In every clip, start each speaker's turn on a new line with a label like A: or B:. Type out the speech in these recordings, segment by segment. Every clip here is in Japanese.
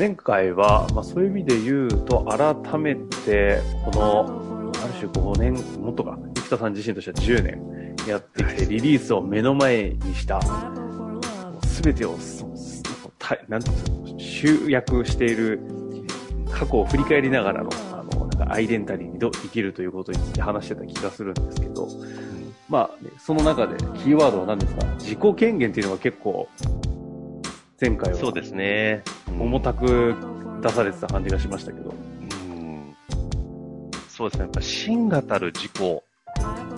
A: 前回は、まあ、そういう意味で言うと、改めて、この、ある種5年、もっとか、生田さん自身としては10年やってきて、リリースを目の前にした、すべてを、なんていう集約している過去を振り返りながらの、あの、なんかアイデンタリーにど生きるということについて話してた気がするんですけど、まあ、ね、その中でキーワードは何ですか？自己権限っていうのが結構前回は。
B: そうですね。
A: 重たく出されてた感じがしましたけど。
B: うん、そうですね。やっぱ芯がたる事故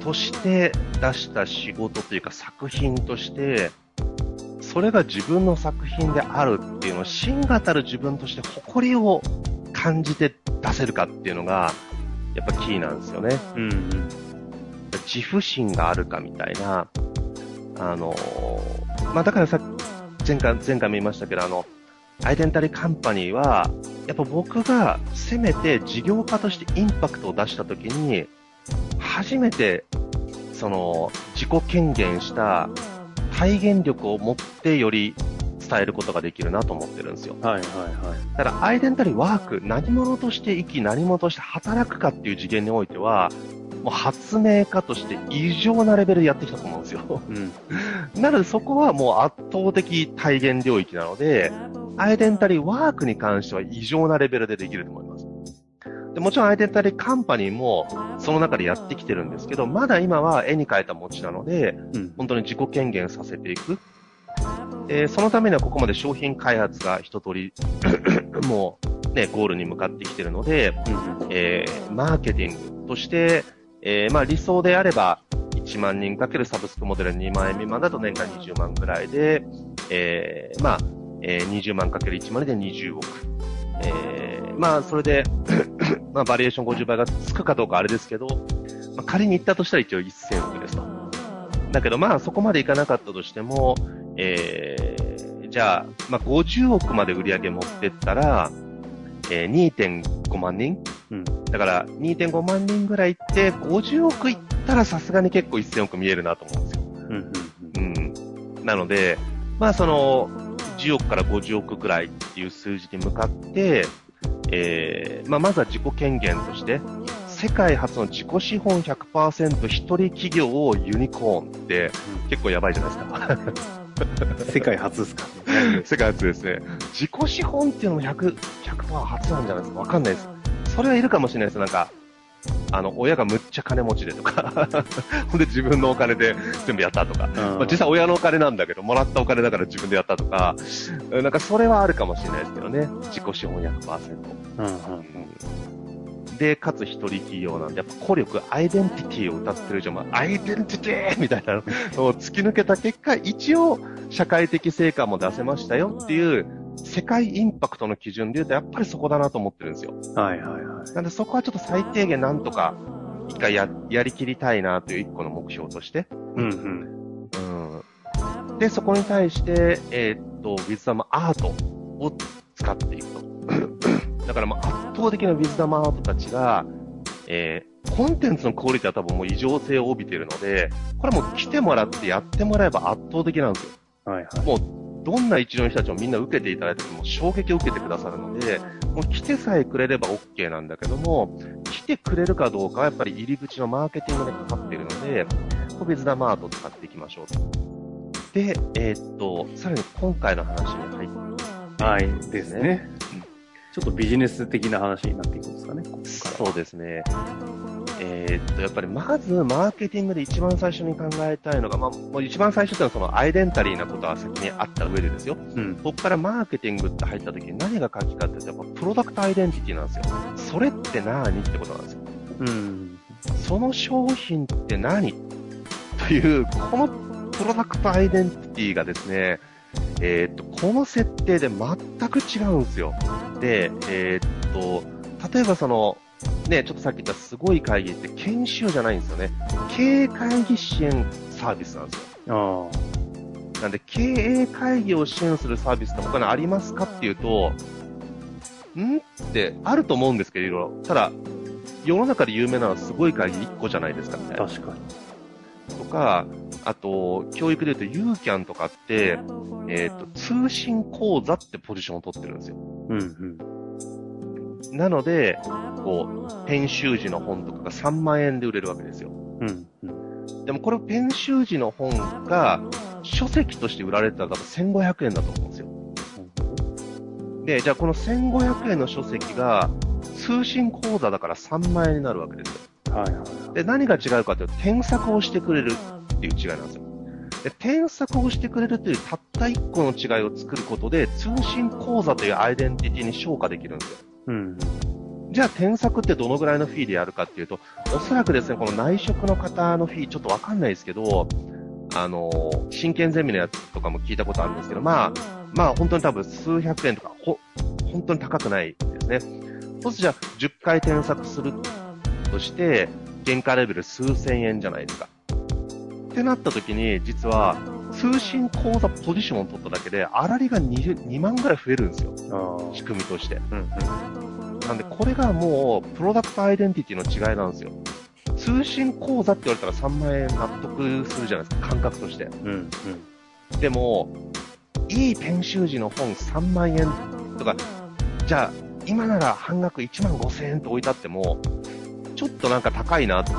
B: として出した仕事というか作品として、それが自分の作品であるっていうのを芯がたる自分として誇りを感じて出せるかっていうのが、やっぱキーなんですよね。うん、うん、自負心があるかみたいな、あのまあ、だからさ前回、前回も言いましたけど、あの、アイデンタリーカンパニーは、やっぱ僕がせめて事業家としてインパクトを出したときに、初めて、その、自己権限した体現力を持ってより伝えることができるなと思ってるんですよ。はいはいはい。だから、アイデンタリーワーク、何者として生き、何者として働くかっていう次元においては、もう発明家として異常なレベルでやってきたと思うんですよ。うん、なのでそこはもう圧倒的体現領域なので、アイデンタリーワークに関しては異常なレベルでできると思います。でもちろんアイデンタリーカンパニーもその中でやってきてるんですけど、まだ今は絵に描いた餅なので、うん、本当に自己権限させていく。えー、そのためにはここまで商品開発が一通り もうね、ゴールに向かってきてるので、うん、えー、マーケティングとして、えー、まあ理想であれば、1万人かけるサブスクモデル2万円未満だと年間20万くらいで、えー、まあ、えー、20万かける1万で20億。えー、まあ、それで まあ、バリエーション50倍がつくかどうかあれですけど、まあ、仮に行ったとしたら一応1000億ですと。だけど、まあ、そこまでいかなかったとしても、えー、じゃあ、まあ、50億まで売り上げ持ってったら、えー、2.5万人、だから2.5万人ぐらい行って、50億いったらさすがに結構1000億見えるなと思うんですよ。うん、うん、なので、まあその、10億から50億ぐらいっていう数字に向かって、えー、まあまずは自己権限として、世界初の自己資本100%一人企業をユニコーンって結構やばいじゃないですか。
A: 世界初ですか
B: 世界初ですね。自己資本っていうのも100、100%初なんじゃないですかわかんないです。それはいるかもしれないです。なんか、あの、親がむっちゃ金持ちでとか ほんで自分のお金で全部やったとか、まあ、実際親のお金なんだけど、もらったお金だから自分でやったとか、なんかそれはあるかもしれないですけどね。自己資本100%。うんうんうんで、かつ一人企業なんで、やっぱ孤力、アイデンティティを歌ってるじゃん、まあ、アイデンティティみたいなの を突き抜けた結果、一応、社会的成果も出せましたよっていう、世界インパクトの基準で言うと、やっぱりそこだなと思ってるんですよ。はいはいはい。なんでそこはちょっと最低限なんとか、一回や、やりきりたいなという一個の目標として。うんうん。うん。で、そこに対して、えー、っと、ウィズダムアートを使っていくと。だからもう圧倒的なウィズダムアートたちが、えー、コンテンツのクオリティは多分もう異常性を帯びているので、これはもう来てもらってやってもらえば圧倒的なんですよ。はいはい。もう、どんな一流の人たちもみんな受けていただいても衝撃を受けてくださるので、もう来てさえくれれば OK なんだけども、来てくれるかどうかはやっぱり入り口のマーケティングでかかっているので、ウィズダムアートを使っていきましょうと。で、えー、っと、さらに今回の話に入って、
A: はいですね。ちょっとビジネス的な話になっていくんですかね、ここ。
B: そうですね。ええーっと、やっぱりまずマーケティングで一番最初に考えたいのが、まあ、もう一番最初っていうのはそのアイデンタリーなことは先にあった上でですよ。
A: うん。
B: ここからマーケティングって入った時に何が鍵かってやっぱプロダクトアイデンティティなんですよ。それって何ってことなんですよ。
A: うん。
B: その商品って何という、このプロダクトアイデンティティがですね、えーっと、この設定で全く違うんですよ。で、えーっと、例えばその、ね、ちょっとさっき言ったすごい会議って研修じゃないんですよね。経営会議支援サービスなんですよ。
A: あ
B: なんで、経営会議を支援するサービスって他にありますかっていうと、ん？ってあると思うんですけど、いろいろ。ただ、世の中で有名なのはすごい会議1個じゃないですか、みたい
A: あ、
B: な。
A: 確かに。
B: とか、あと、教育で言うと UCAN とかって、えっ、と、通信講座ってポジションを取ってるんですよ。
A: うんうん。
B: なので、こう、編集時の本とかが3万円で売れるわけですよ。
A: うんうん。
B: でもこれ、編集時の本が書籍として売られてたら多分1500円だと思うんですよ。で、じゃあこの1500円の書籍が通信講座だから3万円になるわけですよ。
A: はいはい。
B: で、何が違うかというと、添削をしてくれるっていう違いなんですよ。で、添削をしてくれるというたった1個の違いを作ることで、通信講座というアイデンティティに昇華できるんですよ。
A: うん。
B: じゃあ、添削ってどのぐらいのフィーでやるかっていうと、おそらくですね、この内職の方のフィーちょっとわかんないですけど、あの、真剣ゼミのやつとかも聞いたことあるんですけど、まあ、まあ本当に多分数百円とか、ほ、本当に高くないですね。そうするとじゃあ、10回添削するとして、原価レベル数千円じゃないですか。ってなった時に、実は、通信講座ポジションを取っただけで、粗利が 20, 2万ぐらい増えるんですよ。
A: ああ。
B: 仕組みとして。
A: うんうん。
B: なんで、これがもう、プロダクトアイデンティティの違いなんですよ。通信講座って言われたら3万円納得するじゃないですか、感覚として。
A: うんうん。
B: でも、いい編集時の本3万円とか、じゃあ、今なら半額1万5千円と置いてあっても、ちょっとなんか高いなって。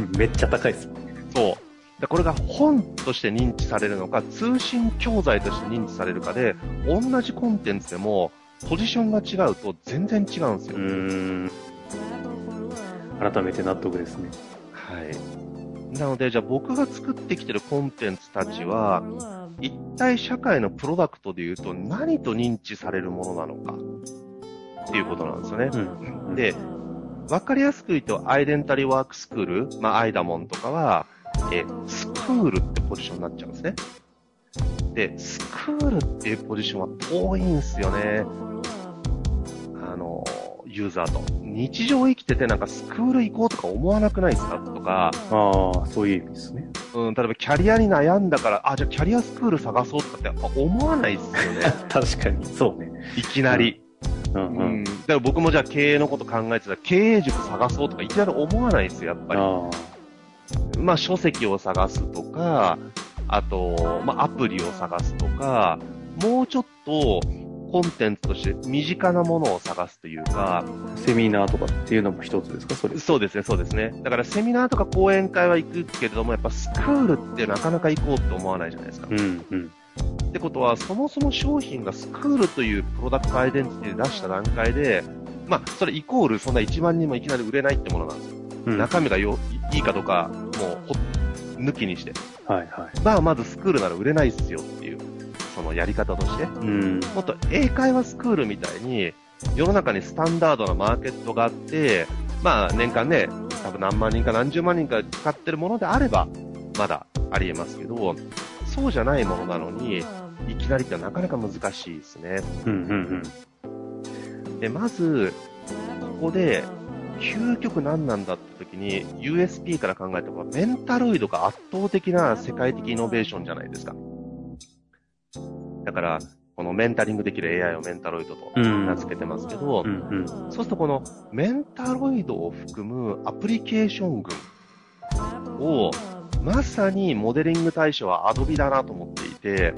A: めっちゃ高いです。
B: そう。でこれが本として認知されるのか、通信教材として認知されるかで、同じコンテンツでも、ポジションが違うと全然違うんですよ。
A: うーん。改めて納得ですね。
B: はい。なので、じゃあ僕が作ってきてるコンテンツたちは、一体社会のプロダクトで言うと何と認知されるものなのかっていうことなんですよね。
A: うん。
B: で、わかりやすく言うと、アイデンタリーワークスクール、まあ、アイダモンとかは、え、スクールってポジションになっちゃうんですね。で、スクールっていうポジションは遠いんですよね。あの、ユーザーと。日常生きててなんかスクール行こうとか思わなくないですか？とか、
A: ああ、そういう意味ですね。
B: うん、例えばキャリアに悩んだから、あ、じゃあキャリアスクール探そうとかってやっぱ思わないですよね。
A: 確かに。そうね。
B: いきなり。
A: うん
B: う
A: うん。
B: ん。だから僕もじゃあ経営のこと考えてたら、経営塾探そうとかいきなり思わないですよ、やっぱり。
A: あ
B: まあ書籍を探すとか、あと、まあアプリを探すとか、もうちょっとコンテンツとして身近なものを探すというか、
A: あ。セミナーとかっていうのも一つですか？それ。
B: そうですね、そうですね。だからセミナーとか講演会は行くけれども、やっぱスクールってなかなか行こうって思わないじゃないですか。
A: うんうん。
B: ってことは、そもそも商品がスクールというプロダクトアイデンティティで出した段階で、まあ、それイコールそんな1万人もいきなり売れないってものなんですよ。
A: うん。
B: 中身がよいいかどうか、もうほ、抜きにして。
A: はいはい。
B: まあ、まずスクールなら売れないっすよっていう、そのやり方として。
A: うん。
B: もっと英会話スクールみたいに、世の中にスタンダードなマーケットがあって、まあ、年間ね、多分何万人か何十万人か使ってるものであれば、まだありえますけど、そうじゃないものなのに、いきなりってなかなか難しいですね。
A: うんうん
B: で、まず、ここで、究極何なんだって時に、USP から考えても、メンタロイドが圧倒的な世界的イノベーションじゃないですか。だから、このメンタリングできる AI をメンタロイドと
A: うん。
B: 名付けてますけど、
A: うんうん。
B: そうするとこのメンタロイドを含むアプリケーション群を、まさにモデリング対象は Adobe だなと思っていて、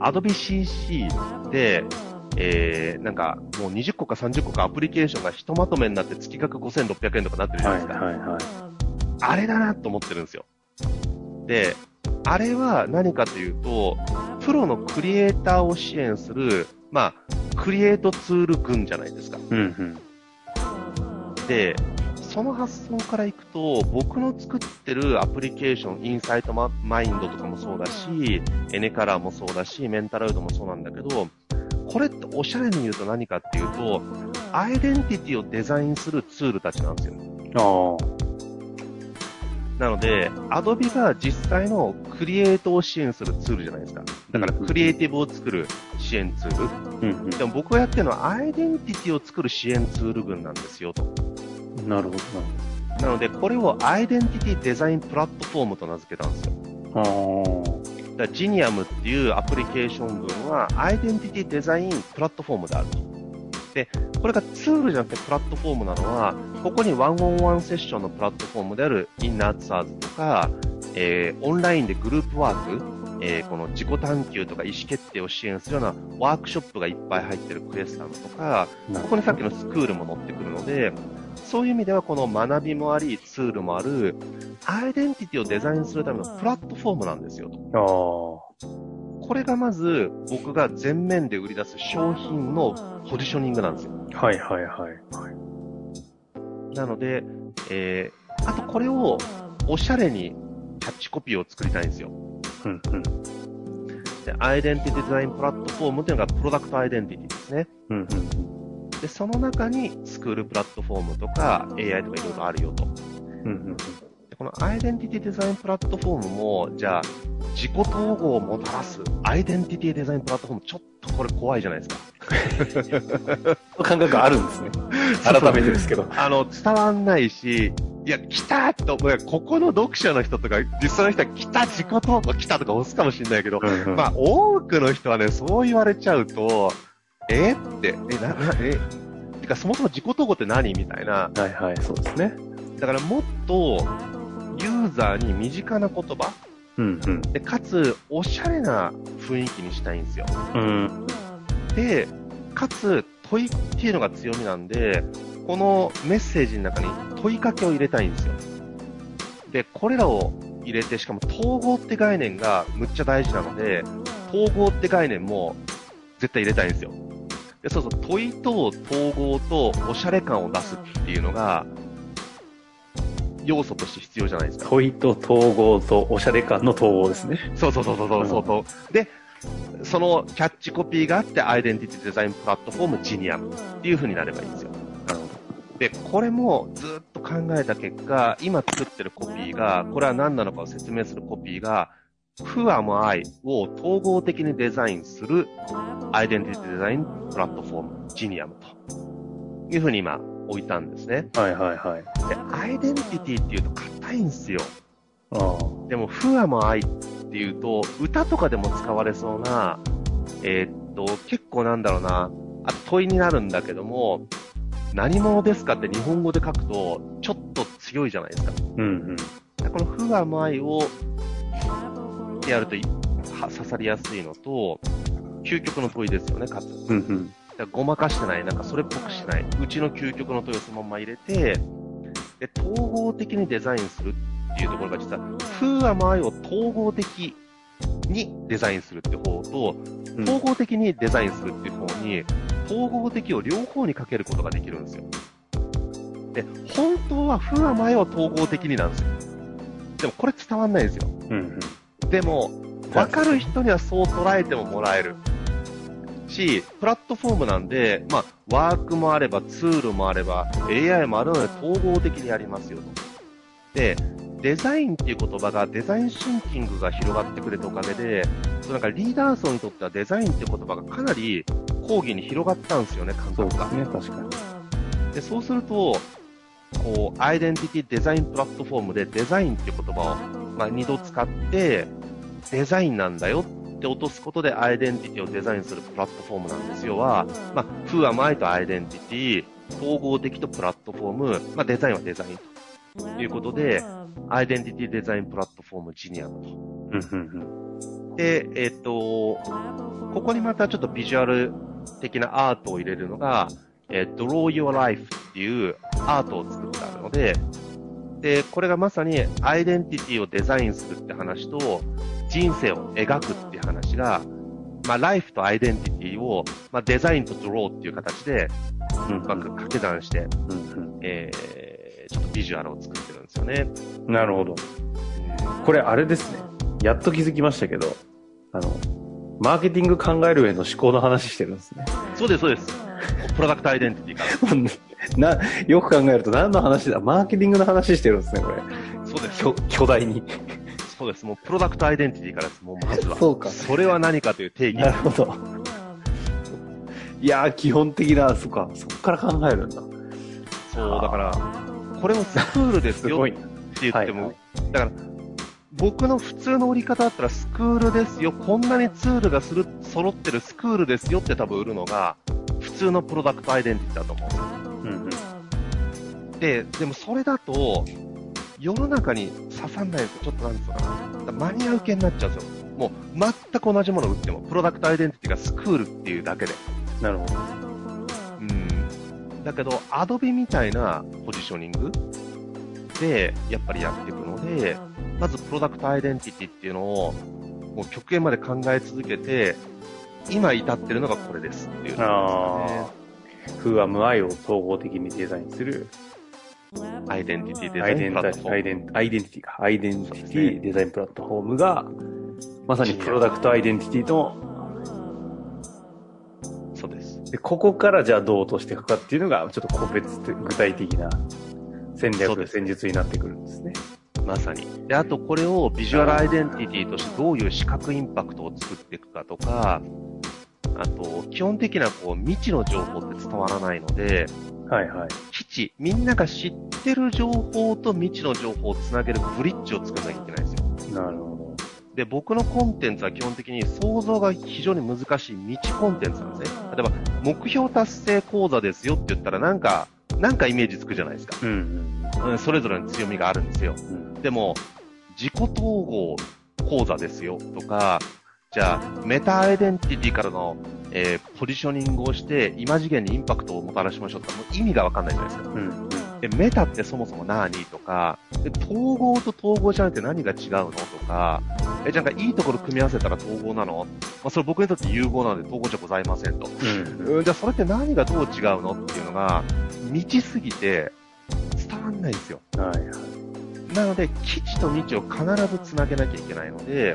B: Adobe CC で、えー、なんかもう20個か30個かアプリケーションがひとまとめになって月額5600円とかなってるじゃな
A: はいい
B: ですか。
A: はいはい。
B: あれだなと思ってるんですよ。で、あれは何かというと、プロのクリエイターを支援する、まあ、クリエイトツール群じゃないですか。
A: うんうん。
B: で、その発想からいくと、僕の作ってるアプリケーション、インサイトマインドとかもそうだし、エネカラーもそうだし、メンタルウドもそうなんだけど、これっておしゃれに言うと何かっていうと、アイデンティティをデザインするツールたちなんですよ。なので、Adobe が実際のクリエイトを支援するツールじゃないですか。だから、クリエイティブを作る支援ツール。でも僕がやってるのは、アイデンティティを作る支援ツール群なんですよ、と。
A: なるほど
B: なので、これをアイデンティティデザインプラットフォームと名付けたんですよ。だジニアムっていうアプリケーション群は、アイデンティティデザインプラットフォームであると。で、これがツールじゃなくてプラットフォームなのは、ここにワンオンワンセッションのプラットフォームであるインナーツアーズとか、えー、オンラインでグループワーク、えー、この自己探求とか意思決定を支援するようなワークショップがいっぱい入ってるクエスタムとか、ここにさっきのスクールも載ってくるので、そういう意味ではこの学びもあり、ツールもある、アイデンティティをデザインするためのプラットフォームなんですよと。
A: ああ。
B: これがまず僕が前面で売り出す商品のポジショニングなんですよ。
A: はいはいはい。はい。
B: なので、えー、あとこれをおしゃれにキャッチコピーを作りたいんですよ。
A: うんうん。
B: で、アイデンティティデザインプラットフォームっていうのがプロダクトアイデンティティですね。
A: うんうん。
B: で、その中にスクールプラットフォームとか AI とかいろいろあるよと。
A: うんうん。
B: でこのアイデンティティデザインプラットフォームも、じゃあ、自己統合をもたらすアイデンティティデザインプラットフォーム、ちょっとこれ怖いじゃないですか。
A: 感覚あるんですね。改めてですけど。
B: あの、伝わんないし、いや、来たと。ここの読者の人とか、実際の人は来た、自己統合来たとか押すかもしれないけど、まあ、多くの人はね、そう言われちゃうと、えって、え、な、な、え、てか、そもそも自己統合って何？みたいな。
A: はいはい、そうですね。
B: だからもっと、ユーザーに身近な言葉？
A: うんうん。
B: で、かつ、おしゃれな雰囲気にしたいんですよ。
A: うん。
B: で、かつ、問いっていうのが強みなんで、このメッセージの中に問いかけを入れたいんですよ。で、これらを入れて、しかも統合って概念がむっちゃ大事なので、統合って概念も絶対入れたいんですよ。で、そうそう、問いと統合とおしゃれ感を出すっていうのが、要素として必要じゃないですか。
A: 問いと統合とおしゃれ感の統合ですね。
B: そうそうそうそうそうそうそう。で、そのキャッチコピーがあって、アイデンティティデザインプラットフォームジニアムっていう風になればいいんですよ。
A: なるほ
B: で、これもずっと考えた結果、今作ってるコピーが、これは何なのかを説明するコピーが、Who am I を統合的にデザインするアイデンティティデザインプラットフォーム、ジニアムという風に今置いたんですね。
A: ど。はいはいはい。
B: で、アイデンティティっていうと硬いんですよ。
A: ああ。
B: でも、Who am I っていうと、歌とかでも使われそうな、えーっと、結構なんだろうな、あと問いになるんだけども、何者ですかって日本語で書くと、ちょっと強いじゃないですか。
A: うんうん。
B: この Who am I をやると刺さりやすいのと、究極の問いですよね、かつ。
A: うんうん。
B: ごまかしてない、なんかそれっぽくしない。うちの究極の問いをそのまま入れて、で、統合的にデザインするっていうところが実は、Who am I を統合的にデザインするって方と、
A: うん
B: 統合的にデザインするっていう方に、統合的を両方にかけることができるんですよ。で、本当は Who am I を統合的になんですよ。でもこれ伝わんないんですよ。
A: うんうん。
B: でも、わかる人にはそう捉えてももらえる。し、プラットフォームなんで、まあ、ワークもあれば、ツールもあれば、AI もあるので、統合的にやりますよと。で、デザインっていう言葉が、デザインシンキングが広がってくれたおかげで、なんかリーダー層にとってはデザインっていう言葉がかなり講義に広がったんですよね、感覚が。
A: そうですね、確かに。
B: で、そうすると、こう、アイデンティティデザインプラットフォームでデザインっていう言葉を、まあ、二度使って、デザインなんだよって落とすことでアイデンティティをデザインするプラットフォームなんですよは、まあ、Who am I とアイデンティティ、統合的とプラットフォーム、まあ、デザインはデザインということで、アイデンティティデザインプラットフォームジニアムと。で、えっ、と、ここにまたちょっとビジュアル的なアートを入れるのが、えー Draw Your Life っていうアートを作ってあるので、で、これがまさにアイデンティティをデザインするって話と、人生を描くっていう話が、まあ、ライフとアイデンティティを、まあ、デザインとドローっていう形で、
A: う
B: まく掛け算して、
A: うんうん。
B: えー、ちょっとビジュアルを作ってるんですよね。
A: なるほど。これあれですね。やっと気づきましたけど、あの、マーケティング考える上の思考の話してるんですね。
B: そうです、そうです。プロダクトアイデンティティから。
A: な、よく考えると何の話だ？マーケティングの話してるんですね、これ。
B: そうです。
A: 巨巨大に。
B: そうです。もうプロダクトアイデンティティからです。もうまずは。
A: そうか
B: それは何かという定義。
A: なるほど。いやー、基本的な、そっか、そっから考えるんだ。
B: そう、だから、これもスクールですよっ
A: すごい
B: て
A: な。
B: 言っても、だから、僕の普通の売り方だったらスクールですよ、こんなにツールがする揃ってるスクールですよって多分売るのが、普通のプロダクトアイデンティティだと思うんですよ。
A: うんうん。
B: で、でもそれだと、世の中に刺さんないとちょっとなんですかな、マニア受けになっちゃうんですよ。もう全く同じものを売っても、プロダクトアイデンティティがスクールっていうだけで。
A: なるほど。
B: うん。だけど、アドビみたいなポジショニングで、やっぱりやっていくので、まずプロダクトアイデンティティっていうのを、もう極限まで考え続けて、今至ってるのがこれですっていうところ
A: あ
B: ですよね。
A: ー。風は無愛を統合的にデザインする
B: アイデンティティデザ
A: アイデン
B: プラットフォーム
A: ィアイデンアイデンティティか。アイデンティティデザインプラットフォームが、まさにプロダクトアイデンティティの、
B: そうです。
A: でここからじゃあどう落としていくかっていうのが、ちょっと個別的具体的な戦略、戦術になってくるんですね。
B: まさに。で、あとこれをビジュアルアイデンティティとしてどういう視覚インパクトを作っていくかとか、あと、基本的なこう未知の情報って伝わらないので、
A: はいはい。
B: 基地、みんなが知ってる情報と未知の情報をつなげるブリッジを作らなきゃいけないんですよ。
A: なるほ
B: で、僕のコンテンツは基本的に想像が非常に難しい未知コンテンツなんですね。例えば、目標達成講座ですよって言ったらなんか、なんかイメージつくじゃないですか。
A: ど。うん
B: うんそれぞれの強みがあるんですよ。
A: うん。うん
B: でも、自己統合講座ですよとか、じゃあ、メタアイデンティティからの、えーポジショニングをして、今次元にインパクトをもたらしましょうって、もう意味がわかんないじゃないですか。
A: うんうん。
B: で、メタってそもそも何とか、で、統合と統合じゃなくて何が違うのとか、え、じゃあなんかいいところ組み合わせたら統合なの？まあ、それ僕にとって融合なので統合じゃございませんと。
A: うん
B: うん、じゃあそれって何がどう違うのっていうのが、未知すぎて伝わんないんですよ。
A: はいはい。
B: なので、基地と未知を必ずつなげなきゃいけないので、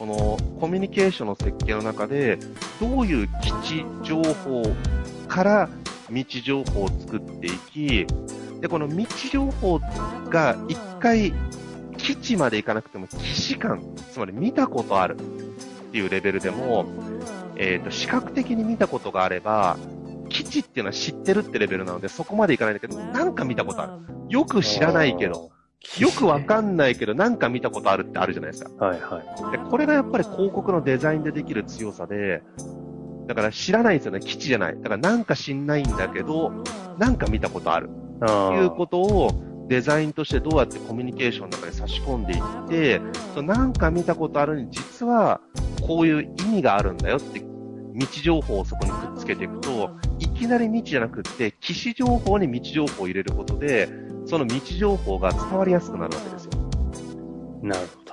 B: このコミュニケーションの設計の中で、どういう基地情報から未知情報を作っていき、で、この未知情報が一回基地まで行かなくても、既視感、つまり見たことあるっていうレベルでも、えっ、と、視覚的に見たことがあれば、基地っていうのは知ってるってレベルなので、そこまでいかないんだけど、なんか見たことある。よく知らないけど、よくわかんないけど、なんか見たことあるってあるじゃないですか。
A: はいはい。
B: で、これがやっぱり広告のデザインでできる強さで、だから知らないんですよね。基地じゃない。だからなんか知んないんだけど、なんか見たことある。
A: あ
B: と
A: ー
B: いうことをデザインとしてどうやってコミュニケーションの中に差し込んでいって、そのなんか見たことあるに実はこういう意味があるんだよって未知情報をそこにくっつけていくと、いきなり未知じゃなくって、既視情報に未知情報を入れることで、その未知情報が伝わりやすくなるわけですよ。
A: なるほ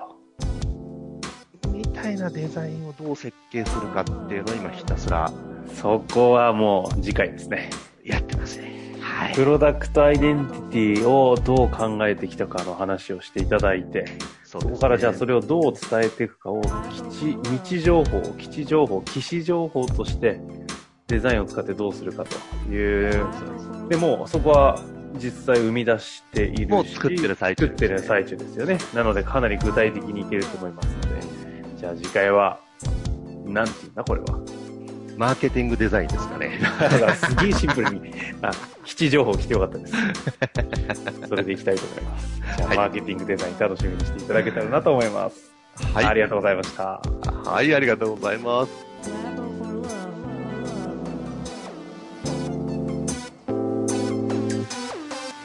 A: ど。
B: みたいなデザインをどう設計するかっていうのを今ひたすら
A: そこはもう次回ですね。
B: やってますね。はい。
A: プロダクトアイデンティティをどう考えてきたかの話をしていただいて、
B: そ
A: そこからじゃあそ
B: れ
A: れをどう伝えていくかを、基地、未知情報、基地情報、基地情報としてデザインを使ってどうするかという、でもそこは実際生み出しているし、
B: もう作ってる最中
A: 作ってる最中ですよね。なのでかなり具体的にいけると思いますので、じゃあ次回は、なんていうんだこれは。
B: マーケティングデザインですかね。
A: だからすげえシンプルに、あ、基地情報来てよかったです。それでいきたいと思います。じゃあ、
B: はい
A: マーケティングデザイン楽しみにしていただけたらなと思います。
B: はい。
A: ありがとうございました。
B: はい、ありがとうございます。